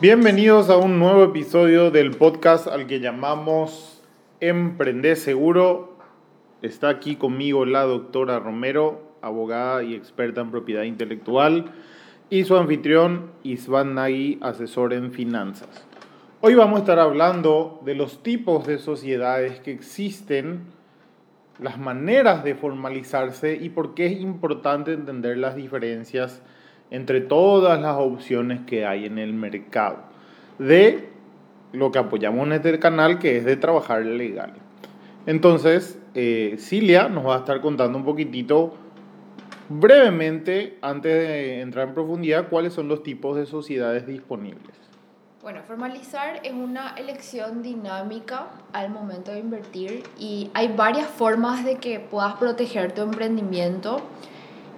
Bienvenidos a un nuevo episodio del podcast al que llamamos Emprende Seguro. Está aquí conmigo la doctora Romero, abogada y experta en propiedad intelectual, y su anfitrión Isvan Nagui, asesor en finanzas. Hoy vamos a estar hablando de los tipos de sociedades que existen, las maneras de formalizarse y por qué es importante entender las diferencias entre todas las opciones que hay en el mercado de lo que apoyamos en este canal, que es de trabajar legal. Entonces, eh, Cilia nos va a estar contando un poquitito brevemente, antes de entrar en profundidad, cuáles son los tipos de sociedades disponibles. Bueno, formalizar es una elección dinámica al momento de invertir y hay varias formas de que puedas proteger tu emprendimiento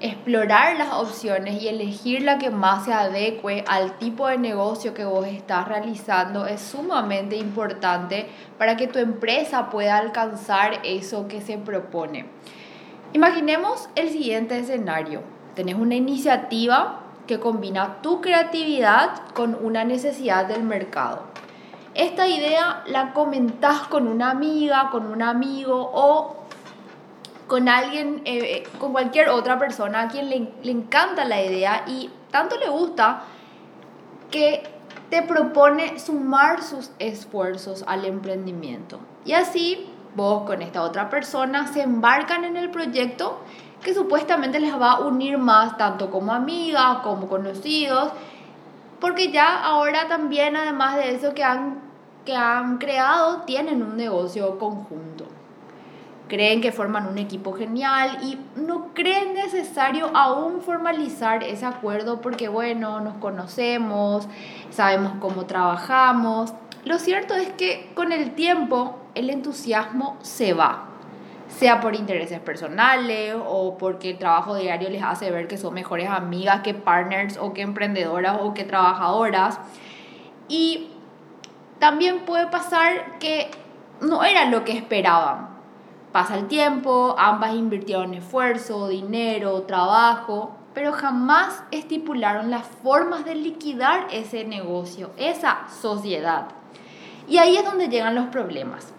explorar las opciones y elegir la que más se adecue al tipo de negocio que vos estás realizando es sumamente importante para que tu empresa pueda alcanzar eso que se propone. Imaginemos el siguiente escenario. Tenés una iniciativa que combina tu creatividad con una necesidad del mercado. Esta idea la comentás con una amiga, con un amigo o con alguien, eh, con cualquier otra persona a quien le, le encanta la idea y tanto le gusta que te propone sumar sus esfuerzos al emprendimiento. Y así vos con esta otra persona se embarcan en el proyecto que supuestamente les va a unir más tanto como amigas como conocidos, porque ya ahora también además de eso que han, que han creado tienen un negocio conjunto creen que forman un equipo genial y no creen necesario aún formalizar ese acuerdo porque bueno, nos conocemos, sabemos cómo trabajamos. Lo cierto es que con el tiempo el entusiasmo se va, sea por intereses personales o porque el trabajo diario les hace ver que son mejores amigas que partners o que emprendedoras o que trabajadoras. Y también puede pasar que no era lo que esperaban Pasa el tiempo, ambas invirtieron esfuerzo, dinero, trabajo, pero jamás estipularon las formas de liquidar ese negocio, esa sociedad. Y ahí es donde llegan los problemas.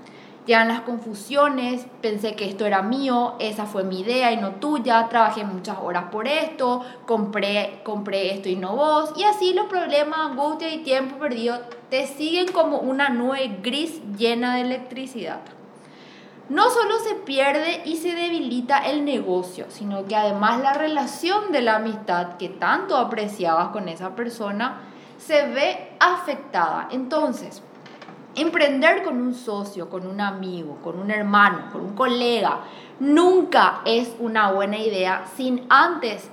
Llegan las confusiones, pensé que esto era mío, esa fue mi idea y no tuya, trabajé muchas horas por esto, compré, compré esto y no vos, y así los problemas, angustia y tiempo perdido te siguen como una nube gris llena de electricidad no solo se pierde y se debilita el negocio, sino que además la relación de la amistad que tanto apreciabas con esa persona se ve afectada. Entonces, emprender con un socio, con un amigo, con un hermano, con un colega, nunca es una buena idea sin antes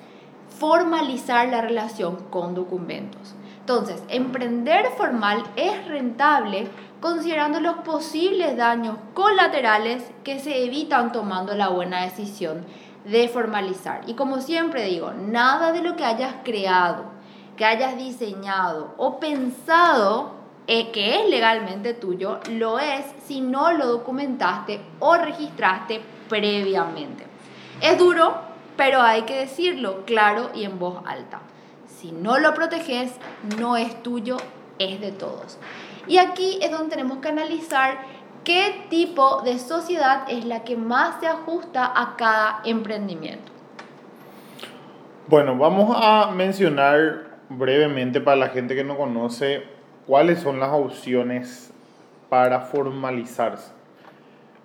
formalizar la relación con documentos. Entonces, emprender formal es rentable considerando los posibles daños colaterales que se evitan tomando la buena decisión de formalizar. Y como siempre digo, nada de lo que hayas creado, que hayas diseñado o pensado eh, que es legalmente tuyo, lo es si no lo documentaste o registraste previamente. Es duro, pero hay que decirlo claro y en voz alta. Si no lo proteges, no es tuyo, es de todos. Y aquí es donde tenemos que analizar qué tipo de sociedad es la que más se ajusta a cada emprendimiento. Bueno, vamos a mencionar brevemente para la gente que no conoce cuáles son las opciones para formalizarse.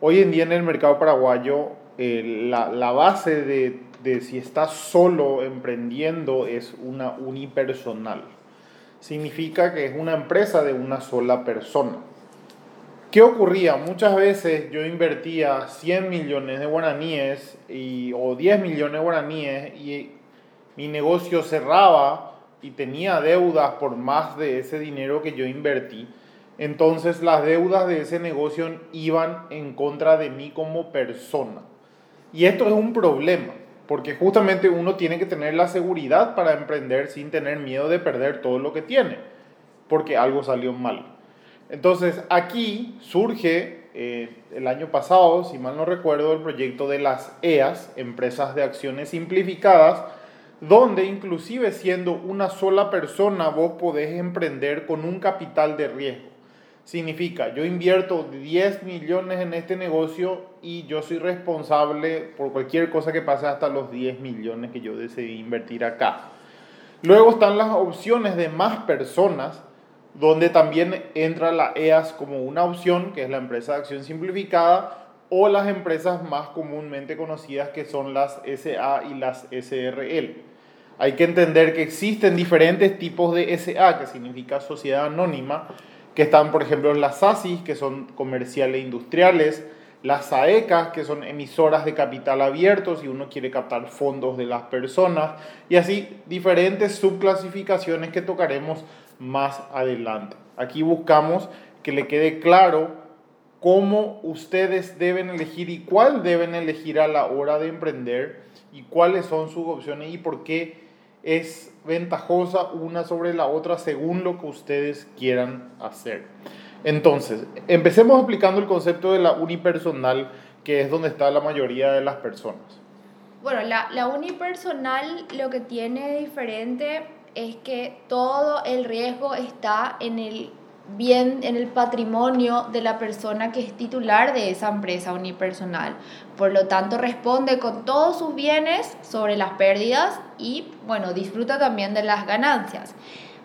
Hoy en día en el mercado paraguayo eh, la, la, base de, de si estás solo emprendiendo es una unipersonal significa que es una empresa de una sola persona. ¿Qué ocurría? Muchas veces yo invertía 100 millones de guaraníes y, o 10 millones de guaraníes y mi negocio cerraba y tenía deudas por más de ese dinero que yo invertí. Entonces las deudas de ese negocio iban en contra de mí como persona. Y esto es un problema porque justamente uno tiene que tener la seguridad para emprender sin tener miedo de perder todo lo que tiene, porque algo salió mal. Entonces aquí surge eh, el año pasado, si mal no recuerdo, el proyecto de las EAS, Empresas de Acciones Simplificadas, donde inclusive siendo una sola persona vos podés emprender con un capital de riesgo. Significa, yo invierto 10 millones en este negocio y yo soy responsable por cualquier cosa que pase hasta los 10 millones que yo decidí invertir acá. Luego están las opciones de más personas, donde también entra la EAS como una opción, que es la empresa de acción simplificada, o las empresas más comúnmente conocidas que son las SA y las SRL. Hay que entender que existen diferentes tipos de SA, que significa sociedad anónima, que están, por ejemplo, las ASIS, que son comerciales e industriales, las AECAS, que son emisoras de capital abierto, si uno quiere captar fondos de las personas, y así diferentes subclasificaciones que tocaremos más adelante. Aquí buscamos que le quede claro cómo ustedes deben elegir y cuál deben elegir a la hora de emprender y cuáles son sus opciones y por qué es ventajosa una sobre la otra según lo que ustedes quieran hacer. Entonces, empecemos explicando el concepto de la unipersonal, que es donde está la mayoría de las personas. Bueno, la, la unipersonal lo que tiene diferente es que todo el riesgo está en el bien en el patrimonio de la persona que es titular de esa empresa unipersonal. Por lo tanto, responde con todos sus bienes sobre las pérdidas y, bueno, disfruta también de las ganancias.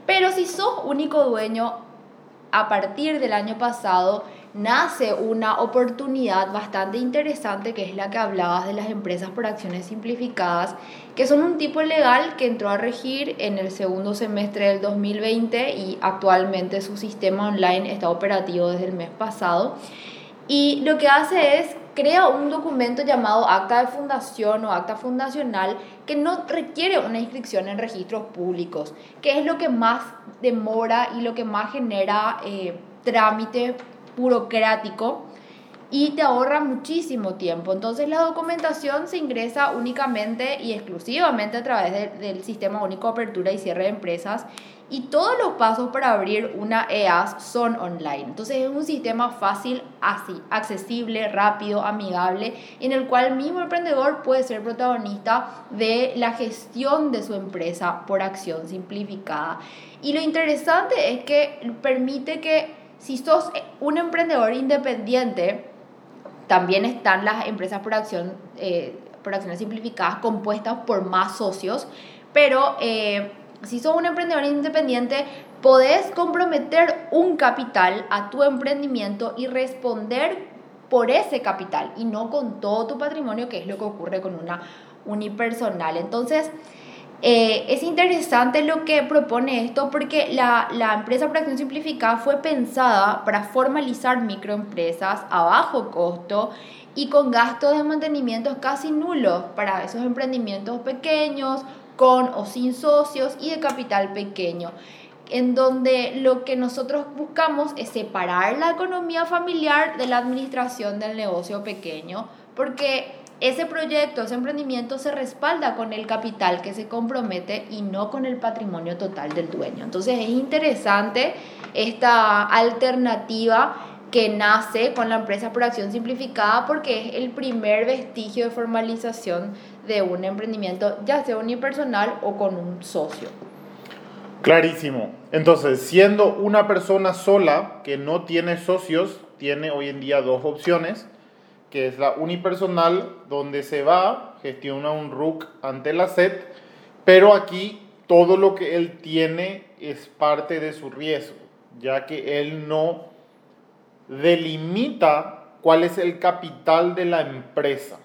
Pero si sos único dueño, a partir del año pasado, nace una oportunidad bastante interesante que es la que hablabas de las empresas por acciones simplificadas, que son un tipo legal que entró a regir en el segundo semestre del 2020 y actualmente su sistema online está operativo desde el mes pasado. Y lo que hace es crea un documento llamado acta de fundación o acta fundacional que no requiere una inscripción en registros públicos, que es lo que más demora y lo que más genera eh, trámite burocrático y te ahorra muchísimo tiempo. Entonces la documentación se ingresa únicamente y exclusivamente a través del sistema único de apertura y cierre de empresas y todos los pasos para abrir una EAS son online. Entonces es un sistema fácil, así, accesible, rápido, amigable, en el cual el mismo emprendedor puede ser protagonista de la gestión de su empresa por acción simplificada. Y lo interesante es que permite que si sos un emprendedor independiente, también están las empresas por acción, eh, por acciones simplificadas compuestas por más socios, pero eh, si sos un emprendedor independiente, podés comprometer un capital a tu emprendimiento y responder por ese capital y no con todo tu patrimonio, que es lo que ocurre con una unipersonal. Entonces, eh, es interesante lo que propone esto porque la, la, empresa por acción simplificada fue pensada para formalizar microempresas a bajo costo y con gastos de mantenimiento casi nulos para esos emprendimientos pequeños, con o sin socios y de capital pequeño en donde lo que nosotros buscamos es separar la economía familiar de la administración del negocio pequeño, porque ese proyecto, ese emprendimiento se respalda con el capital que se compromete y no con el patrimonio total del dueño. Entonces es interesante esta alternativa que nace con la empresa por acción simplificada porque es el primer vestigio de formalización de un emprendimiento, ya sea unipersonal o con un socio. Clarísimo. Entonces, siendo una persona sola que no tiene socios, tiene hoy en día dos opciones que es la unipersonal, donde se va, gestiona un RUC ante la SED, pero aquí todo lo que él tiene es parte de su riesgo, ya que él no delimita cuál es el capital de la empresa.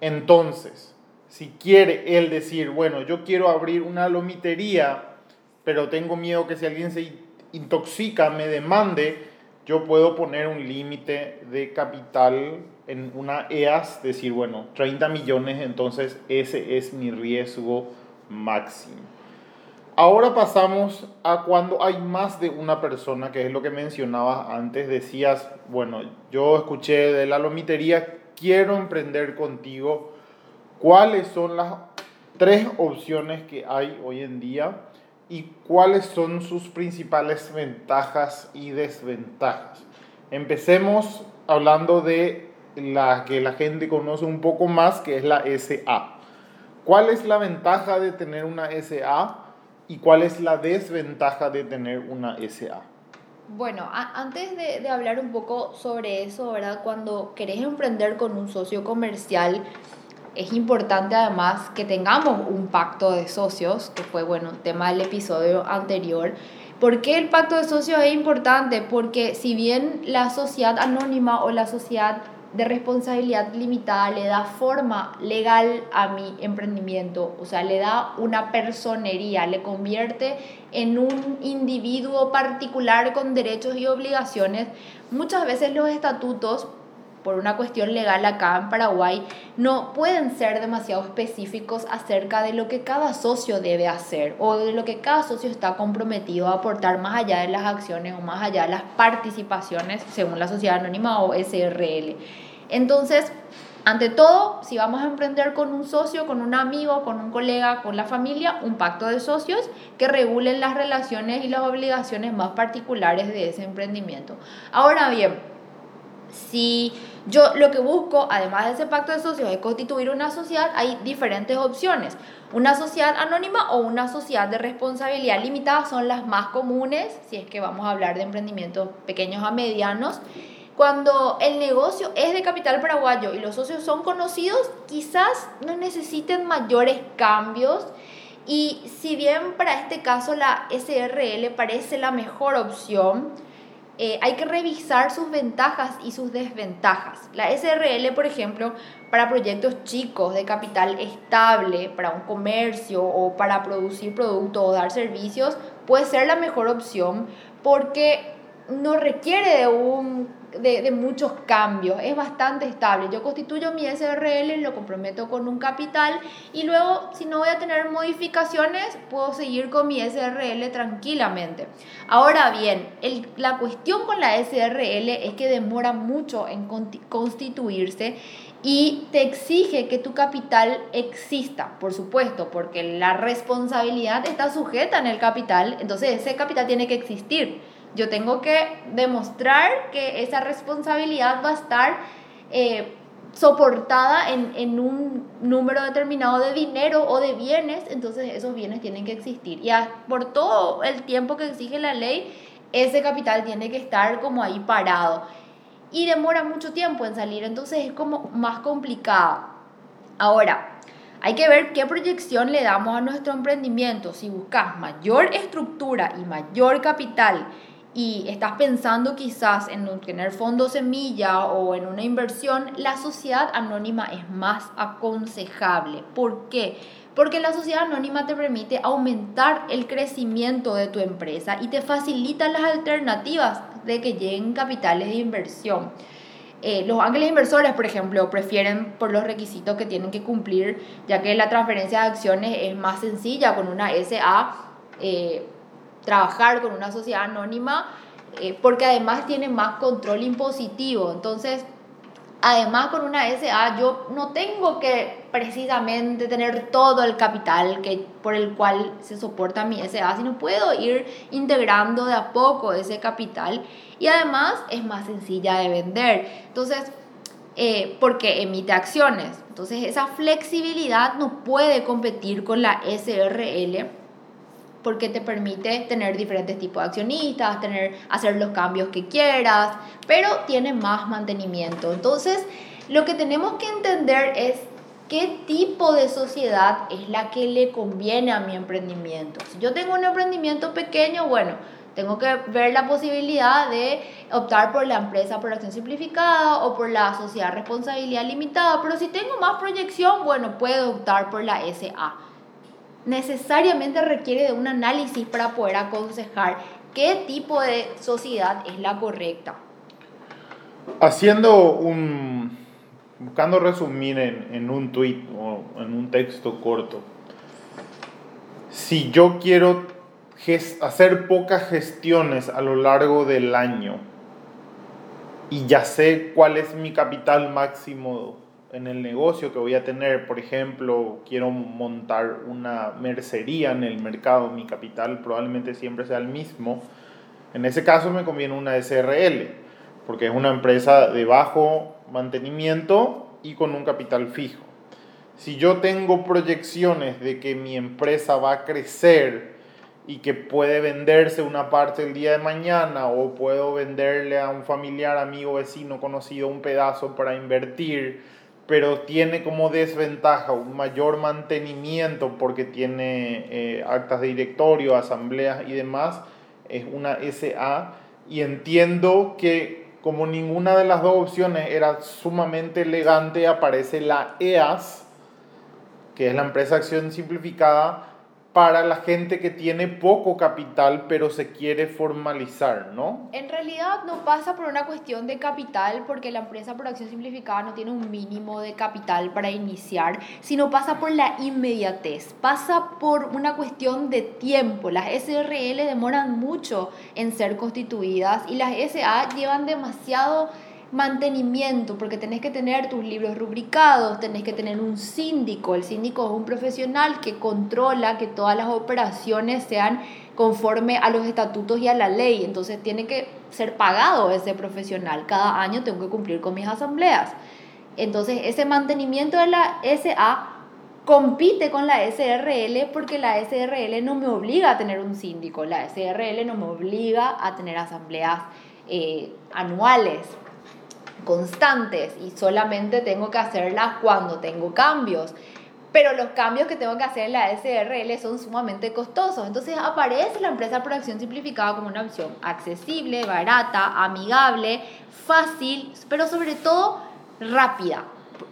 Entonces, si quiere él decir, bueno, yo quiero abrir una lomitería, pero tengo miedo que si alguien se intoxica me demande, yo puedo poner un límite de capital en una EAS, decir, bueno, 30 millones, entonces ese es mi riesgo máximo. Ahora pasamos a cuando hay más de una persona, que es lo que mencionabas antes, decías, bueno, yo escuché de la lomitería, quiero emprender contigo, ¿cuáles son las tres opciones que hay hoy en día? Y cuáles son sus principales ventajas y desventajas. Empecemos hablando de la que la gente conoce un poco más, que es la SA. ¿Cuál es la ventaja de tener una SA y cuál es la desventaja de tener una SA? Bueno, antes de, de, hablar un poco sobre eso, ¿verdad? Cuando querés emprender con un socio comercial, es importante además que tengamos un pacto de socios, que fue, bueno, tema del episodio anterior. ¿Por qué el pacto de socios es importante? Porque si bien la sociedad anónima o la sociedad de responsabilidad limitada le da forma legal a mi emprendimiento, o sea, le da una personería, le convierte en un individuo particular con derechos y obligaciones. Muchas veces los estatutos, por una cuestión legal acá en Paraguay, no pueden ser demasiado específicos acerca de lo que cada socio debe hacer o de lo que cada socio está comprometido a aportar más allá de las acciones o más allá de las participaciones según la sociedad anónima o SRL. Entonces, ante todo, si vamos a emprender con un socio, con un amigo, con un colega, con la familia, un pacto de socios que regulen las relaciones y las obligaciones más particulares de ese emprendimiento. Ahora bien, si yo lo que busco, además de ese pacto de socios, es constituir una sociedad, hay diferentes opciones. Una sociedad anónima o una sociedad de responsabilidad limitada son las más comunes, si es que vamos a hablar de emprendimientos pequeños a medianos. Cuando el negocio es de capital paraguayo y los socios son conocidos, quizás no necesiten mayores cambios. Y si bien para este caso la SRL parece la mejor opción, eh, hay que revisar sus ventajas y sus desventajas. La SRL, por ejemplo, para proyectos chicos de capital estable, para un comercio o para producir productos o dar servicios, puede ser la mejor opción porque no requiere de un de, muchos cambios, es bastante estable. Yo constituyo mi SRL, lo comprometo con un capital y luego si no voy a tener modificaciones puedo seguir con mi SRL tranquilamente. Ahora bien, la cuestión con la SRL es que demora mucho en constituirse y te exige que tu capital exista, por supuesto, porque la responsabilidad está sujeta en el capital, entonces ese capital tiene que existir. Yo tengo que demostrar que esa responsabilidad va a estar eh, soportada en, un número determinado de dinero o de bienes, entonces esos bienes tienen que existir. Y por todo el tiempo que exige la ley, ese capital tiene que estar como ahí parado. Y demora mucho tiempo en salir, entonces es como más complicado. Ahora, hay que ver qué proyección le damos a nuestro emprendimiento. Si buscas mayor estructura y mayor capital, y estás pensando quizás en tener fondos semilla o en una inversión, la sociedad anónima es más aconsejable. ¿Por qué? Porque la sociedad anónima te permite aumentar el crecimiento de tu empresa y te facilita las alternativas de que lleguen capitales de inversión. Eh, los ángeles inversores, por ejemplo, prefieren por los requisitos que tienen que cumplir, ya que la transferencia de acciones es más sencilla con una SA. Eh, trabajar con una sociedad anónima eh, porque además tiene más control impositivo. Entonces, además con una SA yo no tengo que precisamente tener todo el capital que, por el cual se soporta mi SA, sino puedo ir integrando de a poco ese capital y además es más sencilla de vender. Entonces, eh, porque emite acciones. Entonces, esa flexibilidad no puede competir con la SRL porque te permite tener diferentes tipos de accionistas, tener, hacer los cambios que quieras, pero tiene más mantenimiento. Entonces, lo que tenemos que entender es qué tipo de sociedad es la que le conviene a mi emprendimiento. Si yo tengo un emprendimiento pequeño, bueno, tengo que ver la posibilidad de optar por la empresa por acción simplificada o por la sociedad responsabilidad limitada, pero si tengo más proyección, bueno, puedo optar por la SA necesariamente requiere de un análisis para poder aconsejar qué tipo de sociedad es la correcta. Haciendo un, buscando resumir en, un tweet o en un texto corto, si yo quiero hacer pocas gestiones a lo largo del año y ya sé cuál es mi capital máximo en el negocio que voy a tener, por ejemplo, quiero montar una mercería en el mercado, mi capital probablemente siempre sea el mismo, en ese caso me conviene una SRL. porque es una empresa de bajo mantenimiento y con un capital fijo. Si yo tengo proyecciones de que mi empresa va a crecer y que puede venderse una parte el día de mañana o puedo venderle a un familiar, amigo, vecino, conocido un pedazo para invertir, pero tiene como desventaja un mayor mantenimiento porque tiene eh, actas de directorio, asambleas y demás, es una SA y entiendo que como ninguna de las dos opciones era sumamente elegante, aparece la EAS, que es la empresa acción simplificada, para la gente que tiene poco capital pero se quiere formalizar, ¿no? En realidad no pasa por una cuestión de capital porque la empresa por acción simplificada no tiene un mínimo de capital para iniciar, sino pasa por la inmediatez, pasa por una cuestión de tiempo. Las SRL demoran mucho en ser constituidas y las SA llevan demasiado mantenimiento, porque tenés que tener tus libros rubricados, tenés que tener un síndico. El síndico es un profesional que controla que todas las operaciones sean conforme a los estatutos y a la ley. Entonces tiene que ser pagado ese profesional. Cada año tengo que cumplir con mis asambleas. Entonces ese mantenimiento de la SA compite con la SRL porque la SRL no me obliga a tener un síndico, la SRL no me obliga a tener asambleas eh, anuales constantes y solamente tengo que hacerlas cuando tengo cambios. Pero los cambios que tengo que hacer en la SRL son sumamente costosos. Entonces aparece la empresa por acción simplificada como una opción accesible, barata, amigable, fácil, pero sobre todo rápida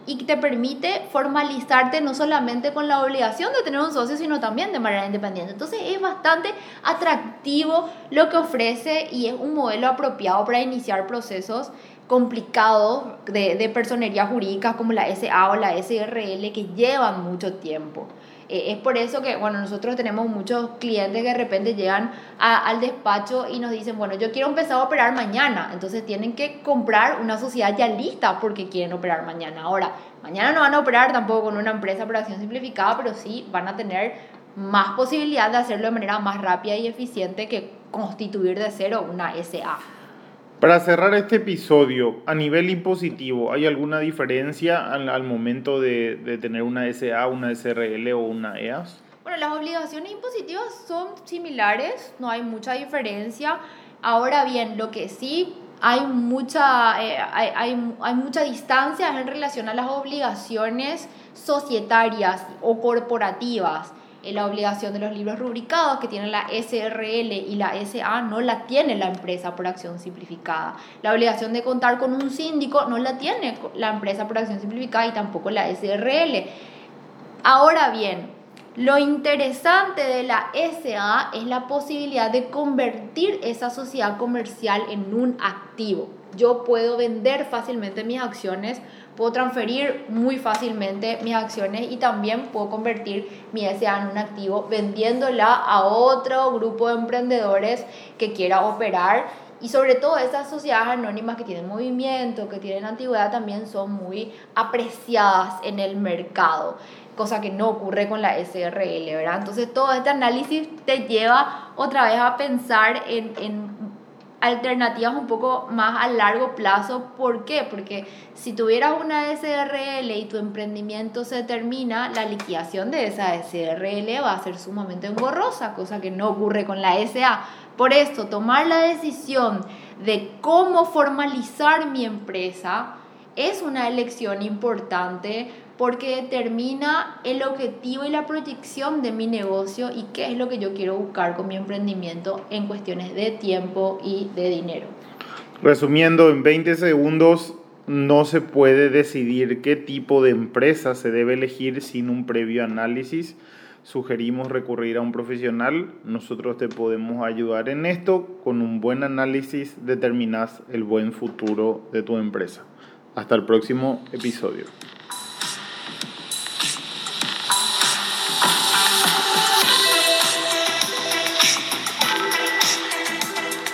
y te permite formalizarte no solamente con la obligación de tener un socio, sino también de manera independiente. Entonces es bastante atractivo lo que ofrece y es un modelo apropiado para iniciar procesos complicados de, de personería jurídica como la SA o la SRL que llevan mucho tiempo. Eh, es por eso que, bueno, nosotros tenemos muchos clientes que de repente llegan al despacho y nos dicen, bueno, yo quiero empezar a operar mañana. Entonces tienen que comprar una sociedad ya lista porque quieren operar mañana. Ahora, mañana no van a operar tampoco con una empresa por acción simplificada, pero sí van a tener más posibilidad de hacerlo de manera más rápida y eficiente que constituir de cero una SA. Para cerrar este episodio, a nivel impositivo, ¿hay alguna diferencia al, momento de, tener una SA, una SRL o una EAS? Bueno, las obligaciones impositivas son similares, no hay mucha diferencia. Ahora bien, lo que sí hay mucha, eh, hay, hay mucha distancia en relación a las obligaciones societarias o corporativas la obligación de los libros rubricados que tiene la SRL y la SA no la tiene la empresa por acción simplificada. La obligación de contar con un síndico no la tiene la empresa por acción simplificada y tampoco la SRL. Ahora bien, lo interesante de la SA es la posibilidad de convertir esa sociedad comercial en un activo. Yo puedo vender fácilmente mis acciones puedo transferir muy fácilmente mis acciones y también puedo convertir mi SA en un activo vendiéndola a otro grupo de emprendedores que quiera operar y sobre todo esas sociedades anónimas que tienen movimiento, que tienen antigüedad, también son muy apreciadas en el mercado, cosa que no ocurre con la SRL, ¿verdad? Entonces todo este análisis te lleva otra vez a pensar en, en alternativas un poco más a largo plazo. ¿Por qué? Porque si tuvieras una SRL y tu emprendimiento se termina, la liquidación de esa SRL va a ser sumamente engorrosa, cosa que no ocurre con la SA. Por esto, tomar la decisión de cómo formalizar mi empresa es una elección importante porque determina el objetivo y la proyección de mi negocio y qué es lo que yo quiero buscar con mi emprendimiento en cuestiones de tiempo y de dinero. Resumiendo, en 20 segundos no se puede decidir qué tipo de empresa se debe elegir sin un previo análisis. Sugerimos recurrir a un profesional. Nosotros te podemos ayudar en esto. Con un buen análisis determinas el buen futuro de tu empresa. Hasta el próximo episodio.